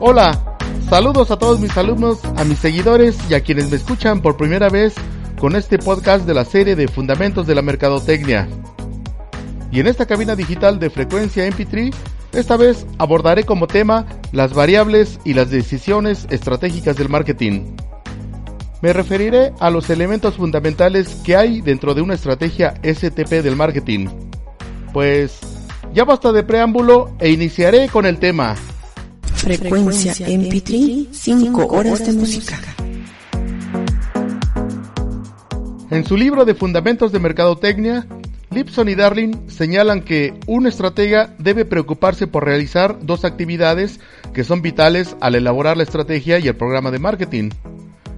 Hola, saludos a todos mis alumnos, a mis seguidores y a quienes me escuchan por primera vez con este podcast de la serie de Fundamentos de la Mercadotecnia. Y en esta cabina digital de frecuencia MP3, esta vez abordaré como tema las variables y las decisiones estratégicas del marketing. Me referiré a los elementos fundamentales que hay dentro de una estrategia STP del marketing. Pues ya basta de preámbulo e iniciaré con el tema. Frecuencia MP3, 5 horas de música. En su libro de Fundamentos de Mercadotecnia, Lipson y Darling señalan que un estratega debe preocuparse por realizar dos actividades que son vitales al elaborar la estrategia y el programa de marketing.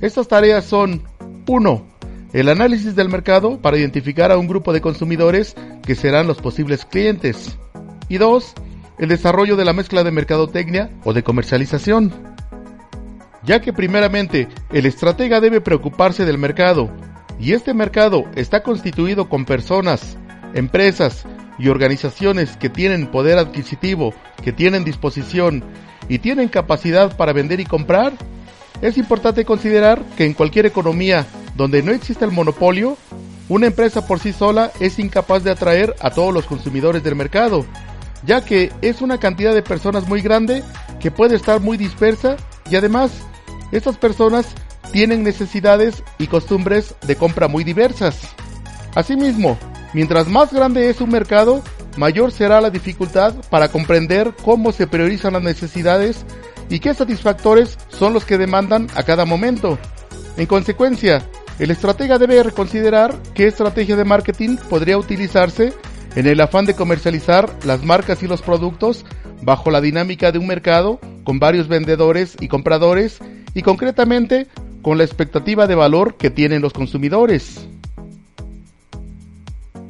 Estas tareas son 1. El análisis del mercado para identificar a un grupo de consumidores que serán los posibles clientes. Y 2. El desarrollo de la mezcla de mercadotecnia o de comercialización. Ya que primeramente el estratega debe preocuparse del mercado y este mercado está constituido con personas, empresas y organizaciones que tienen poder adquisitivo, que tienen disposición y tienen capacidad para vender y comprar, es importante considerar que en cualquier economía donde no existe el monopolio, una empresa por sí sola es incapaz de atraer a todos los consumidores del mercado, ya que es una cantidad de personas muy grande que puede estar muy dispersa y además estas personas tienen necesidades y costumbres de compra muy diversas. Asimismo, mientras más grande es un mercado, mayor será la dificultad para comprender cómo se priorizan las necesidades y qué satisfactores son los que demandan a cada momento. En consecuencia, el estratega debe reconsiderar qué estrategia de marketing podría utilizarse en el afán de comercializar las marcas y los productos bajo la dinámica de un mercado con varios vendedores y compradores y concretamente con la expectativa de valor que tienen los consumidores.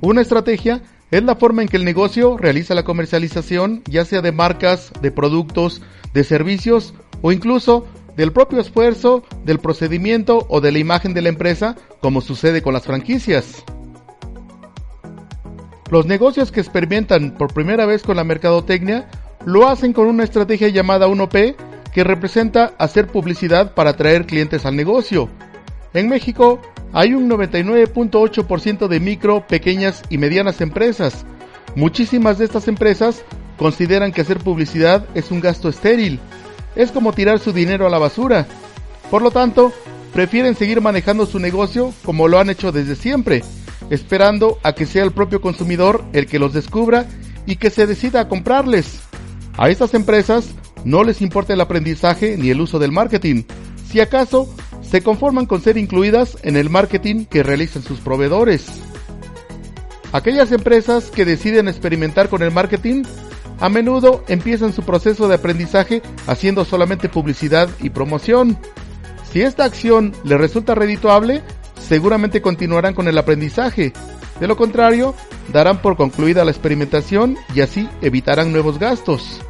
Una estrategia es la forma en que el negocio realiza la comercialización, ya sea de marcas, de productos, de servicios o incluso del propio esfuerzo, del procedimiento o de la imagen de la empresa, como sucede con las franquicias. Los negocios que experimentan por primera vez con la mercadotecnia lo hacen con una estrategia llamada 1P que representa hacer publicidad para atraer clientes al negocio. En México hay un 99.8% de micro, pequeñas y medianas empresas. Muchísimas de estas empresas consideran que hacer publicidad es un gasto estéril. Es como tirar su dinero a la basura. Por lo tanto, prefieren seguir manejando su negocio como lo han hecho desde siempre, esperando a que sea el propio consumidor el que los descubra y que se decida a comprarles. A estas empresas no les importa el aprendizaje ni el uso del marketing. Si acaso, se conforman con ser incluidas en el marketing que realizan sus proveedores. Aquellas empresas que deciden experimentar con el marketing a menudo empiezan su proceso de aprendizaje haciendo solamente publicidad y promoción. Si esta acción les resulta redituable, seguramente continuarán con el aprendizaje. De lo contrario, darán por concluida la experimentación y así evitarán nuevos gastos.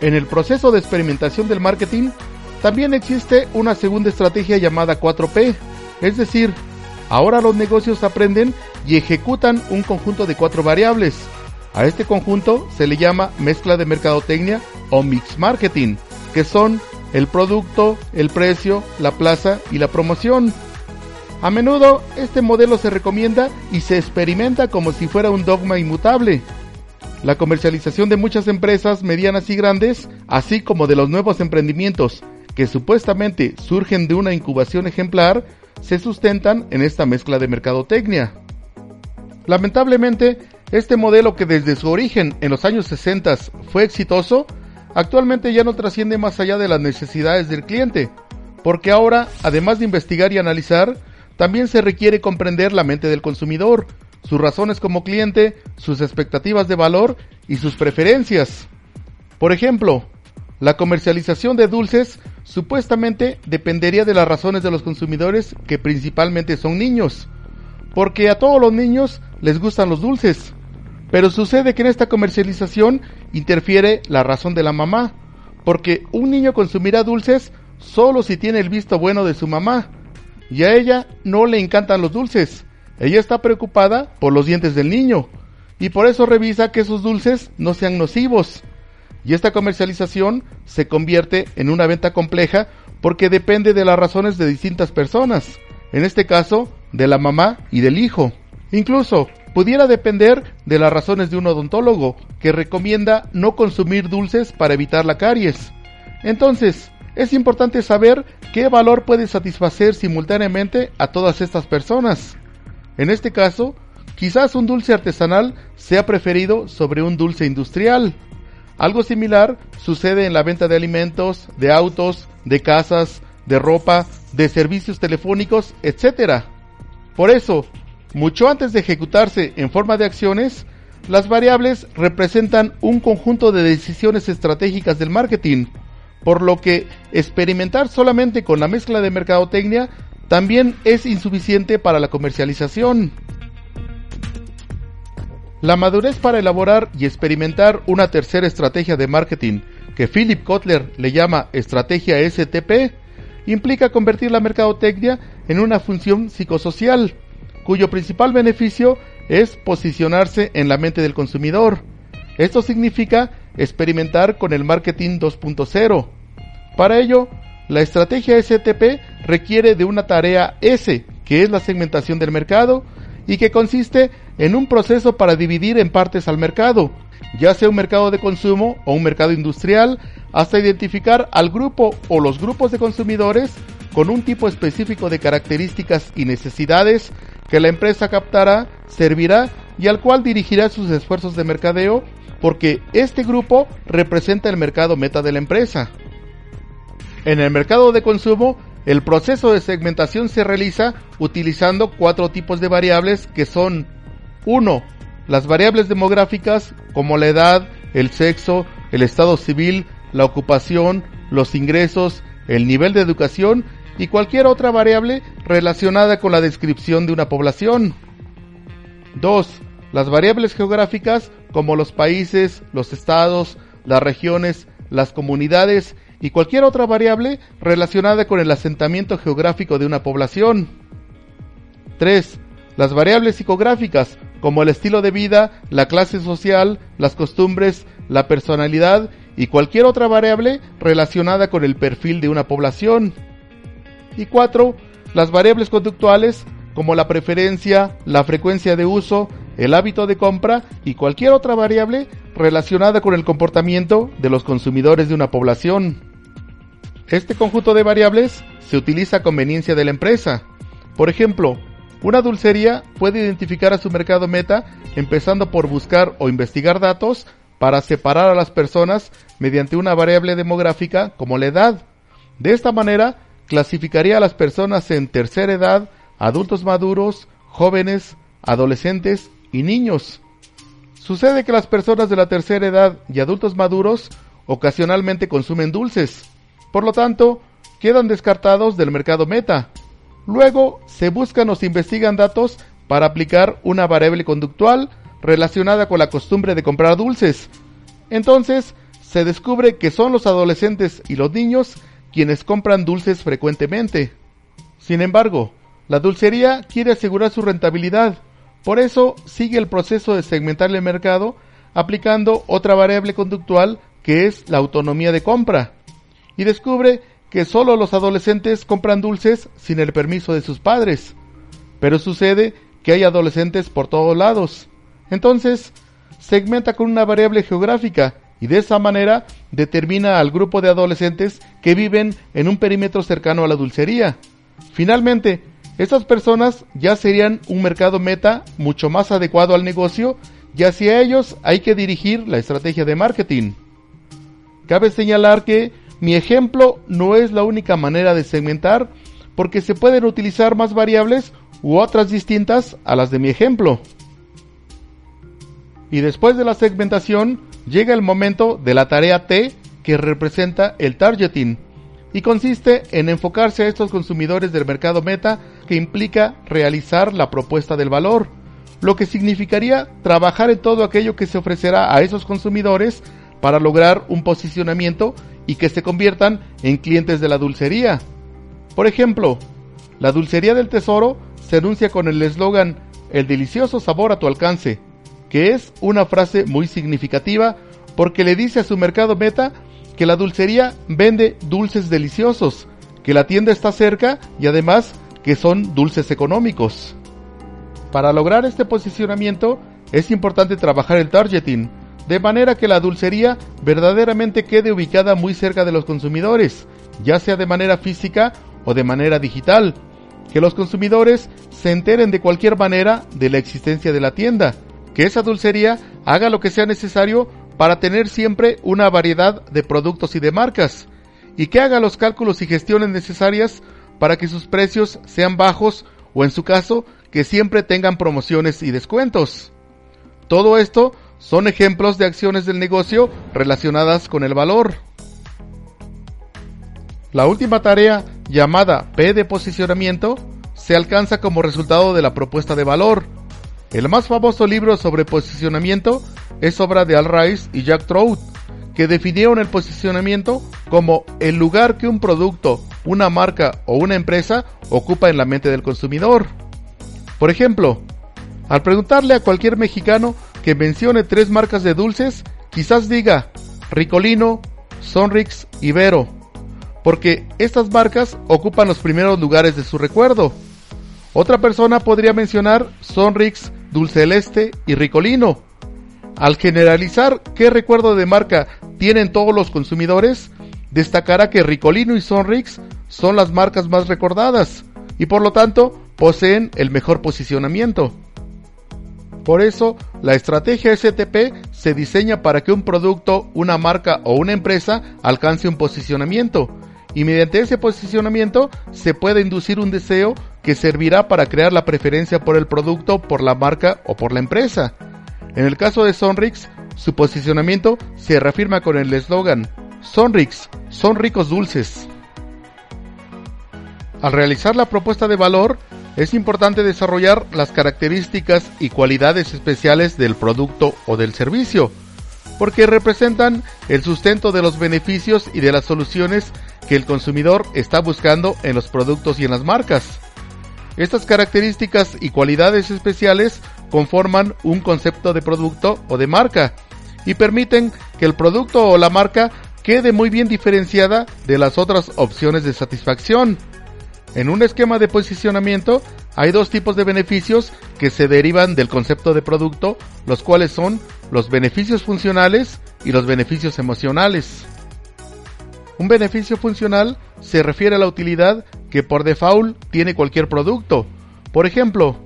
En el proceso de experimentación del marketing, también existe una segunda estrategia llamada 4P, es decir, ahora los negocios aprenden y ejecutan un conjunto de cuatro variables. A este conjunto se le llama mezcla de mercadotecnia o mix marketing, que son el producto, el precio, la plaza y la promoción. A menudo este modelo se recomienda y se experimenta como si fuera un dogma inmutable. La comercialización de muchas empresas medianas y grandes, así como de los nuevos emprendimientos que supuestamente surgen de una incubación ejemplar, se sustentan en esta mezcla de mercadotecnia. Lamentablemente, este modelo que desde su origen en los años 60 fue exitoso, actualmente ya no trasciende más allá de las necesidades del cliente, porque ahora, además de investigar y analizar, también se requiere comprender la mente del consumidor, sus razones como cliente, sus expectativas de valor y sus preferencias. Por ejemplo, la comercialización de dulces supuestamente dependería de las razones de los consumidores que principalmente son niños, porque a todos los niños les gustan los dulces. Pero sucede que en esta comercialización interfiere la razón de la mamá, porque un niño consumirá dulces solo si tiene el visto bueno de su mamá, y a ella no le encantan los dulces. Ella está preocupada por los dientes del niño, y por eso revisa que esos dulces no sean nocivos. Y esta comercialización se convierte en una venta compleja porque depende de las razones de distintas personas, en este caso de la mamá y del hijo. Incluso pudiera depender de las razones de un odontólogo que recomienda no consumir dulces para evitar la caries. Entonces, es importante saber qué valor puede satisfacer simultáneamente a todas estas personas. En este caso, quizás un dulce artesanal sea preferido sobre un dulce industrial. Algo similar sucede en la venta de alimentos, de autos, de casas, de ropa, de servicios telefónicos, etc. Por eso, mucho antes de ejecutarse en forma de acciones, las variables representan un conjunto de decisiones estratégicas del marketing, por lo que experimentar solamente con la mezcla de mercadotecnia también es insuficiente para la comercialización. La madurez para elaborar y experimentar una tercera estrategia de marketing, que Philip Kotler le llama estrategia STP, implica convertir la mercadotecnia en una función psicosocial, cuyo principal beneficio es posicionarse en la mente del consumidor. Esto significa experimentar con el marketing 2.0. Para ello, la estrategia STP requiere de una tarea S, que es la segmentación del mercado, y que consiste en un proceso para dividir en partes al mercado, ya sea un mercado de consumo o un mercado industrial, hasta identificar al grupo o los grupos de consumidores con un tipo específico de características y necesidades que la empresa captará, servirá y al cual dirigirá sus esfuerzos de mercadeo, porque este grupo representa el mercado meta de la empresa. En el mercado de consumo, el proceso de segmentación se realiza utilizando cuatro tipos de variables que son 1. Las variables demográficas como la edad, el sexo, el estado civil, la ocupación, los ingresos, el nivel de educación y cualquier otra variable relacionada con la descripción de una población. 2. Las variables geográficas como los países, los estados, las regiones, las comunidades y cualquier otra variable relacionada con el asentamiento geográfico de una población. 3. Las variables psicográficas, como el estilo de vida, la clase social, las costumbres, la personalidad y cualquier otra variable relacionada con el perfil de una población. Y 4. Las variables conductuales, como la preferencia, la frecuencia de uso, el hábito de compra y cualquier otra variable relacionada con el comportamiento de los consumidores de una población. Este conjunto de variables se utiliza a conveniencia de la empresa. Por ejemplo, una dulcería puede identificar a su mercado meta empezando por buscar o investigar datos para separar a las personas mediante una variable demográfica como la edad. De esta manera, clasificaría a las personas en tercera edad, adultos maduros, jóvenes, adolescentes y niños. Sucede que las personas de la tercera edad y adultos maduros ocasionalmente consumen dulces, por lo tanto, quedan descartados del mercado meta. Luego se buscan o se investigan datos para aplicar una variable conductual relacionada con la costumbre de comprar dulces. Entonces, se descubre que son los adolescentes y los niños quienes compran dulces frecuentemente. Sin embargo, la dulcería quiere asegurar su rentabilidad, por eso sigue el proceso de segmentar el mercado aplicando otra variable conductual que es la autonomía de compra y descubre que solo los adolescentes compran dulces sin el permiso de sus padres. Pero sucede que hay adolescentes por todos lados. Entonces, segmenta con una variable geográfica y de esa manera determina al grupo de adolescentes que viven en un perímetro cercano a la dulcería. Finalmente, estas personas ya serían un mercado meta mucho más adecuado al negocio y hacia ellos hay que dirigir la estrategia de marketing. Cabe señalar que mi ejemplo no es la única manera de segmentar, porque se pueden utilizar más variables u otras distintas a las de mi ejemplo. Y después de la segmentación llega el momento de la tarea T que representa el targeting y consiste en enfocarse a estos consumidores del mercado meta que implica realizar la propuesta del valor, lo que significaría trabajar en todo aquello que se ofrecerá a esos consumidores para lograr un posicionamiento y que se conviertan en clientes de la dulcería. Por ejemplo, la dulcería del tesoro se anuncia con el eslogan El delicioso sabor a tu alcance, que es una frase muy significativa porque le dice a su mercado meta que la dulcería vende dulces deliciosos, que la tienda está cerca y además que son dulces económicos. Para lograr este posicionamiento es importante trabajar el targeting, de manera que la dulcería verdaderamente quede ubicada muy cerca de los consumidores, ya sea de manera física o de manera digital, que los consumidores se enteren de cualquier manera de la existencia de la tienda, que esa dulcería haga lo que sea necesario para tener siempre una variedad de productos y de marcas, y que haga los cálculos y gestiones necesarias para que sus precios sean bajos o en su caso que siempre tengan promociones y descuentos. Todo esto son ejemplos de acciones del negocio relacionadas con el valor. La última tarea, llamada P de posicionamiento, se alcanza como resultado de la propuesta de valor. El más famoso libro sobre posicionamiento es obra de Al Rice y Jack Trout, que definieron el posicionamiento como el lugar que un producto, una marca o una empresa ocupa en la mente del consumidor. Por ejemplo, al preguntarle a cualquier mexicano que mencione tres marcas de dulces, quizás diga Ricolino, Sonrix y Vero, porque estas marcas ocupan los primeros lugares de su recuerdo. Otra persona podría mencionar Sonrix, Dulce Celeste y Ricolino. Al generalizar qué recuerdo de marca tienen todos los consumidores, destacará que Ricolino y Sonrix son las marcas más recordadas y por lo tanto poseen el mejor posicionamiento. Por eso, la estrategia STP se diseña para que un producto, una marca o una empresa alcance un posicionamiento y mediante ese posicionamiento se puede inducir un deseo que servirá para crear la preferencia por el producto, por la marca o por la empresa. En el caso de Sonrix, su posicionamiento se reafirma con el eslogan Sonrix, son ricos dulces. Al realizar la propuesta de valor, es importante desarrollar las características y cualidades especiales del producto o del servicio, porque representan el sustento de los beneficios y de las soluciones que el consumidor está buscando en los productos y en las marcas. Estas características y cualidades especiales conforman un concepto de producto o de marca y permiten que el producto o la marca quede muy bien diferenciada de las otras opciones de satisfacción. En un esquema de posicionamiento hay dos tipos de beneficios que se derivan del concepto de producto, los cuales son los beneficios funcionales y los beneficios emocionales. Un beneficio funcional se refiere a la utilidad que por default tiene cualquier producto. Por ejemplo,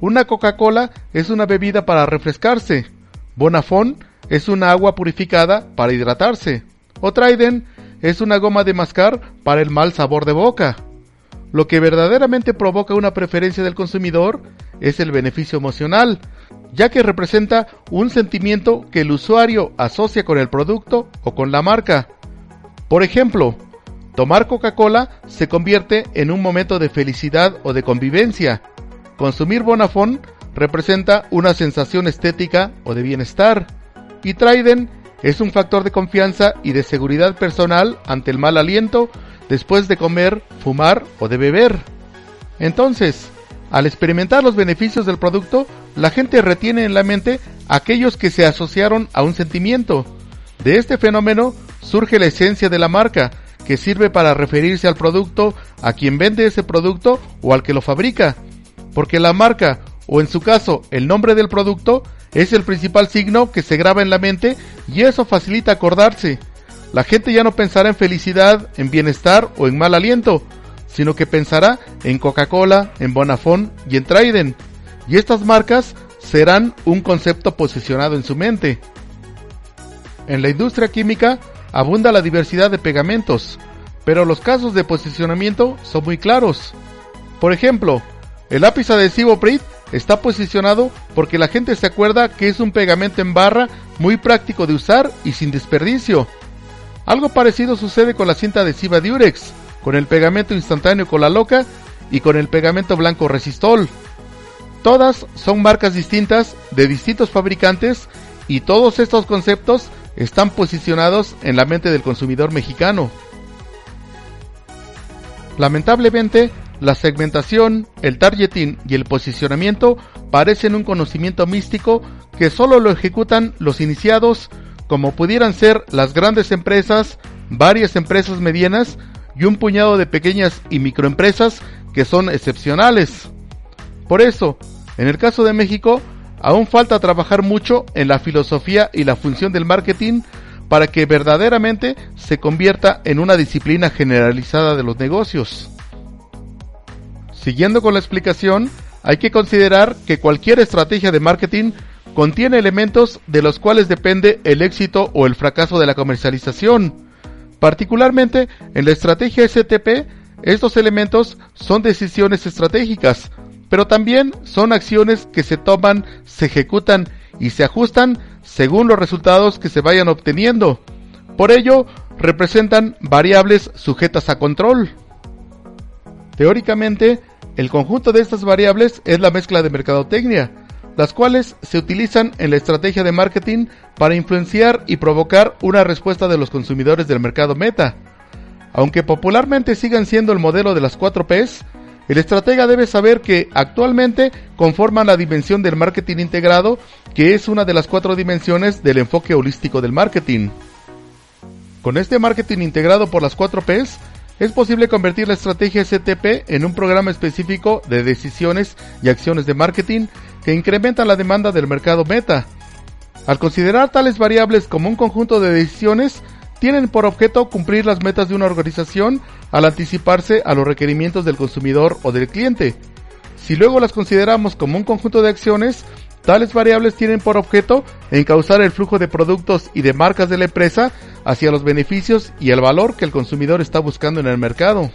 una Coca-Cola es una bebida para refrescarse. Bonafón es una agua purificada para hidratarse. O Trident es una goma de mascar para el mal sabor de boca. Lo que verdaderamente provoca una preferencia del consumidor es el beneficio emocional, ya que representa un sentimiento que el usuario asocia con el producto o con la marca. Por ejemplo, tomar Coca-Cola se convierte en un momento de felicidad o de convivencia. Consumir Bonafón representa una sensación estética o de bienestar. Y Trident es un factor de confianza y de seguridad personal ante el mal aliento después de comer, fumar o de beber. Entonces, al experimentar los beneficios del producto, la gente retiene en la mente aquellos que se asociaron a un sentimiento. De este fenómeno surge la esencia de la marca, que sirve para referirse al producto, a quien vende ese producto o al que lo fabrica. Porque la marca, o en su caso el nombre del producto, es el principal signo que se graba en la mente y eso facilita acordarse. La gente ya no pensará en felicidad, en bienestar o en mal aliento, sino que pensará en Coca-Cola, en Bonafón y en Trident. Y estas marcas serán un concepto posicionado en su mente. En la industria química abunda la diversidad de pegamentos, pero los casos de posicionamiento son muy claros. Por ejemplo, el lápiz adhesivo Prit está posicionado porque la gente se acuerda que es un pegamento en barra muy práctico de usar y sin desperdicio. Algo parecido sucede con la cinta adhesiva Durex, con el pegamento instantáneo con la loca y con el pegamento blanco Resistol. Todas son marcas distintas de distintos fabricantes y todos estos conceptos están posicionados en la mente del consumidor mexicano. Lamentablemente, la segmentación, el targeting y el posicionamiento parecen un conocimiento místico que solo lo ejecutan los iniciados, como pudieran ser las grandes empresas, varias empresas medianas y un puñado de pequeñas y microempresas que son excepcionales. Por eso, en el caso de México, aún falta trabajar mucho en la filosofía y la función del marketing para que verdaderamente se convierta en una disciplina generalizada de los negocios. Siguiendo con la explicación, hay que considerar que cualquier estrategia de marketing contiene elementos de los cuales depende el éxito o el fracaso de la comercialización. Particularmente en la estrategia STP, estos elementos son decisiones estratégicas, pero también son acciones que se toman, se ejecutan y se ajustan según los resultados que se vayan obteniendo. Por ello, representan variables sujetas a control. Teóricamente, el conjunto de estas variables es la mezcla de mercadotecnia, las cuales se utilizan en la estrategia de marketing para influenciar y provocar una respuesta de los consumidores del mercado meta. Aunque popularmente sigan siendo el modelo de las 4 Ps, el estratega debe saber que actualmente conforman la dimensión del marketing integrado, que es una de las cuatro dimensiones del enfoque holístico del marketing. Con este marketing integrado por las 4 Ps, es posible convertir la estrategia STP en un programa específico de decisiones y acciones de marketing que incrementan la demanda del mercado meta. Al considerar tales variables como un conjunto de decisiones, tienen por objeto cumplir las metas de una organización al anticiparse a los requerimientos del consumidor o del cliente. Si luego las consideramos como un conjunto de acciones, Tales variables tienen por objeto encauzar el flujo de productos y de marcas de la empresa hacia los beneficios y el valor que el consumidor está buscando en el mercado.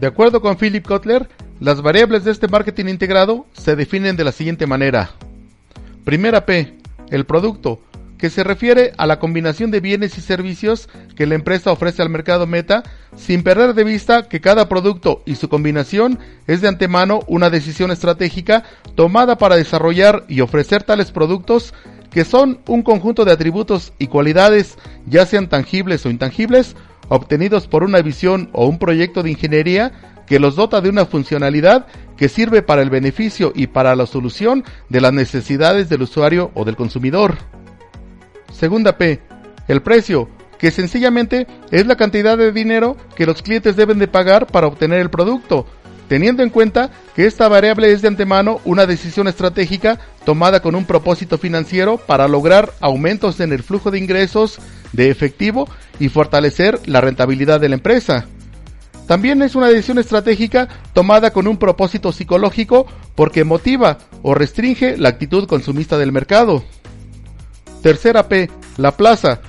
De acuerdo con Philip Kotler, las variables de este marketing integrado se definen de la siguiente manera. Primera P, el producto, que se refiere a la combinación de bienes y servicios que la empresa ofrece al mercado meta, sin perder de vista que cada producto y su combinación es de antemano una decisión estratégica tomada para desarrollar y ofrecer tales productos que son un conjunto de atributos y cualidades, ya sean tangibles o intangibles, obtenidos por una visión o un proyecto de ingeniería que los dota de una funcionalidad que sirve para el beneficio y para la solución de las necesidades del usuario o del consumidor. Segunda P, el precio, que sencillamente es la cantidad de dinero que los clientes deben de pagar para obtener el producto, teniendo en cuenta que esta variable es de antemano una decisión estratégica tomada con un propósito financiero para lograr aumentos en el flujo de ingresos de efectivo y fortalecer la rentabilidad de la empresa. También es una decisión estratégica tomada con un propósito psicológico porque motiva o restringe la actitud consumista del mercado. Tercera P, la plaza,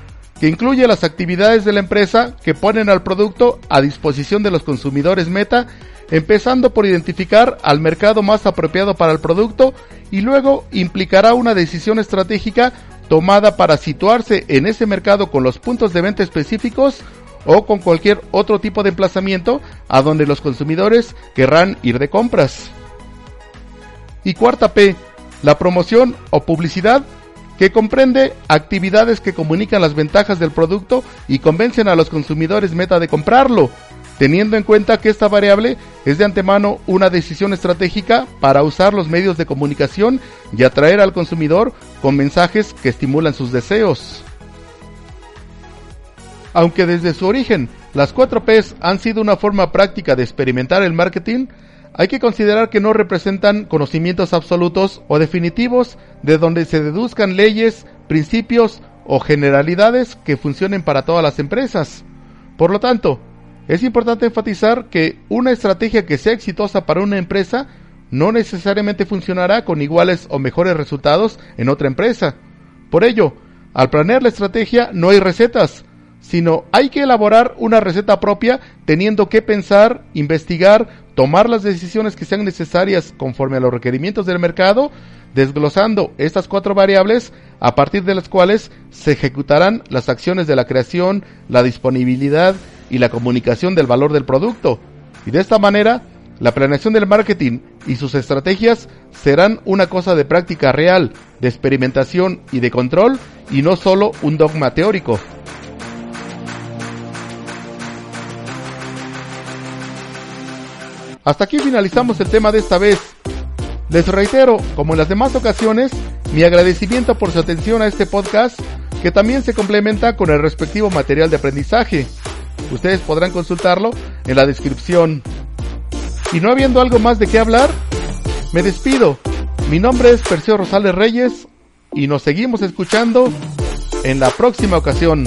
que incluye las actividades de la empresa que ponen al producto a disposición de los consumidores meta, empezando por identificar al mercado más apropiado para el producto y luego implicará una decisión estratégica tomada para situarse en ese mercado con los puntos de venta específicos o con cualquier otro tipo de emplazamiento a donde los consumidores querrán ir de compras. Y cuarta P, la promoción o publicidad que comprende actividades que comunican las ventajas del producto y convencen a los consumidores meta de comprarlo, teniendo en cuenta que esta variable es de antemano una decisión estratégica para usar los medios de comunicación y atraer al consumidor con mensajes que estimulan sus deseos. Aunque desde su origen las 4 Ps han sido una forma práctica de experimentar el marketing, hay que considerar que no representan conocimientos absolutos o definitivos de donde se deduzcan leyes, principios o generalidades que funcionen para todas las empresas. Por lo tanto, es importante enfatizar que una estrategia que sea exitosa para una empresa no necesariamente funcionará con iguales o mejores resultados en otra empresa. Por ello, al planear la estrategia no hay recetas, sino hay que elaborar una receta propia teniendo que pensar, investigar, tomar las decisiones que sean necesarias conforme a los requerimientos del mercado, desglosando estas cuatro variables a partir de las cuales se ejecutarán las acciones de la creación, la disponibilidad y la comunicación del valor del producto. Y de esta manera, la planeación del marketing y sus estrategias serán una cosa de práctica real, de experimentación y de control y no solo un dogma teórico. Hasta aquí finalizamos el tema de esta vez. Les reitero, como en las demás ocasiones, mi agradecimiento por su atención a este podcast, que también se complementa con el respectivo material de aprendizaje. Ustedes podrán consultarlo en la descripción. Y no habiendo algo más de qué hablar, me despido. Mi nombre es Perseo Rosales Reyes y nos seguimos escuchando en la próxima ocasión.